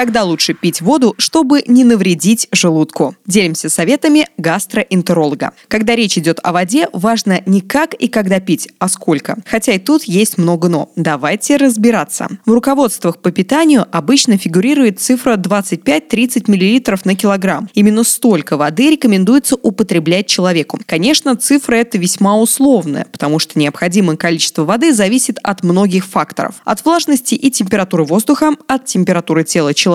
Когда лучше пить воду, чтобы не навредить желудку? Делимся советами гастроэнтеролога. Когда речь идет о воде, важно не как и когда пить, а сколько. Хотя и тут есть много «но». Давайте разбираться. В руководствах по питанию обычно фигурирует цифра 25-30 мл на килограмм. Именно столько воды рекомендуется употреблять человеку. Конечно, цифра эта весьма условная, потому что необходимое количество воды зависит от многих факторов. От влажности и температуры воздуха, от температуры тела человека,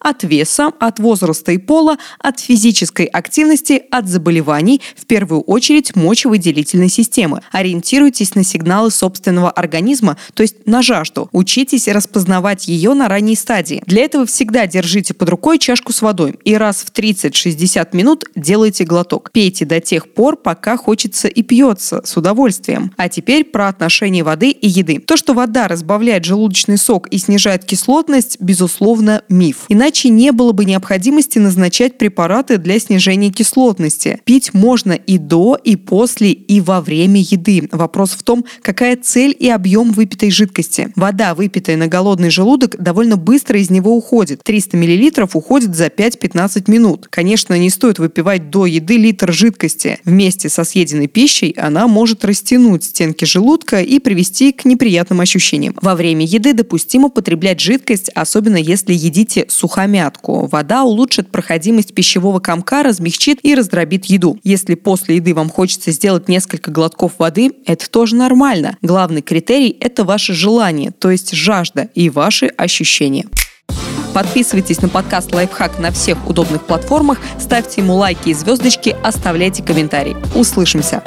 от веса, от возраста и пола, от физической активности, от заболеваний, в первую очередь мочевыделительной системы. Ориентируйтесь на сигналы собственного организма, то есть на жажду. Учитесь распознавать ее на ранней стадии. Для этого всегда держите под рукой чашку с водой и раз в 30-60 минут делайте глоток. Пейте до тех пор, пока хочется и пьется с удовольствием. А теперь про отношение воды и еды. То, что вода разбавляет желудочный сок и снижает кислотность, безусловно, безусловно, миф. Иначе не было бы необходимости назначать препараты для снижения кислотности. Пить можно и до, и после, и во время еды. Вопрос в том, какая цель и объем выпитой жидкости. Вода, выпитая на голодный желудок, довольно быстро из него уходит. 300 мл уходит за 5-15 минут. Конечно, не стоит выпивать до еды литр жидкости. Вместе со съеденной пищей она может растянуть стенки желудка и привести к неприятным ощущениям. Во время еды допустимо потреблять жидкость, особенно если едите сухомятку. Вода улучшит проходимость пищевого комка, размягчит и раздробит еду. Если после еды вам хочется сделать несколько глотков воды, это тоже нормально. Главный критерий – это ваше желание, то есть жажда и ваши ощущения. Подписывайтесь на подкаст «Лайфхак» на всех удобных платформах, ставьте ему лайки и звездочки, оставляйте комментарии. Услышимся!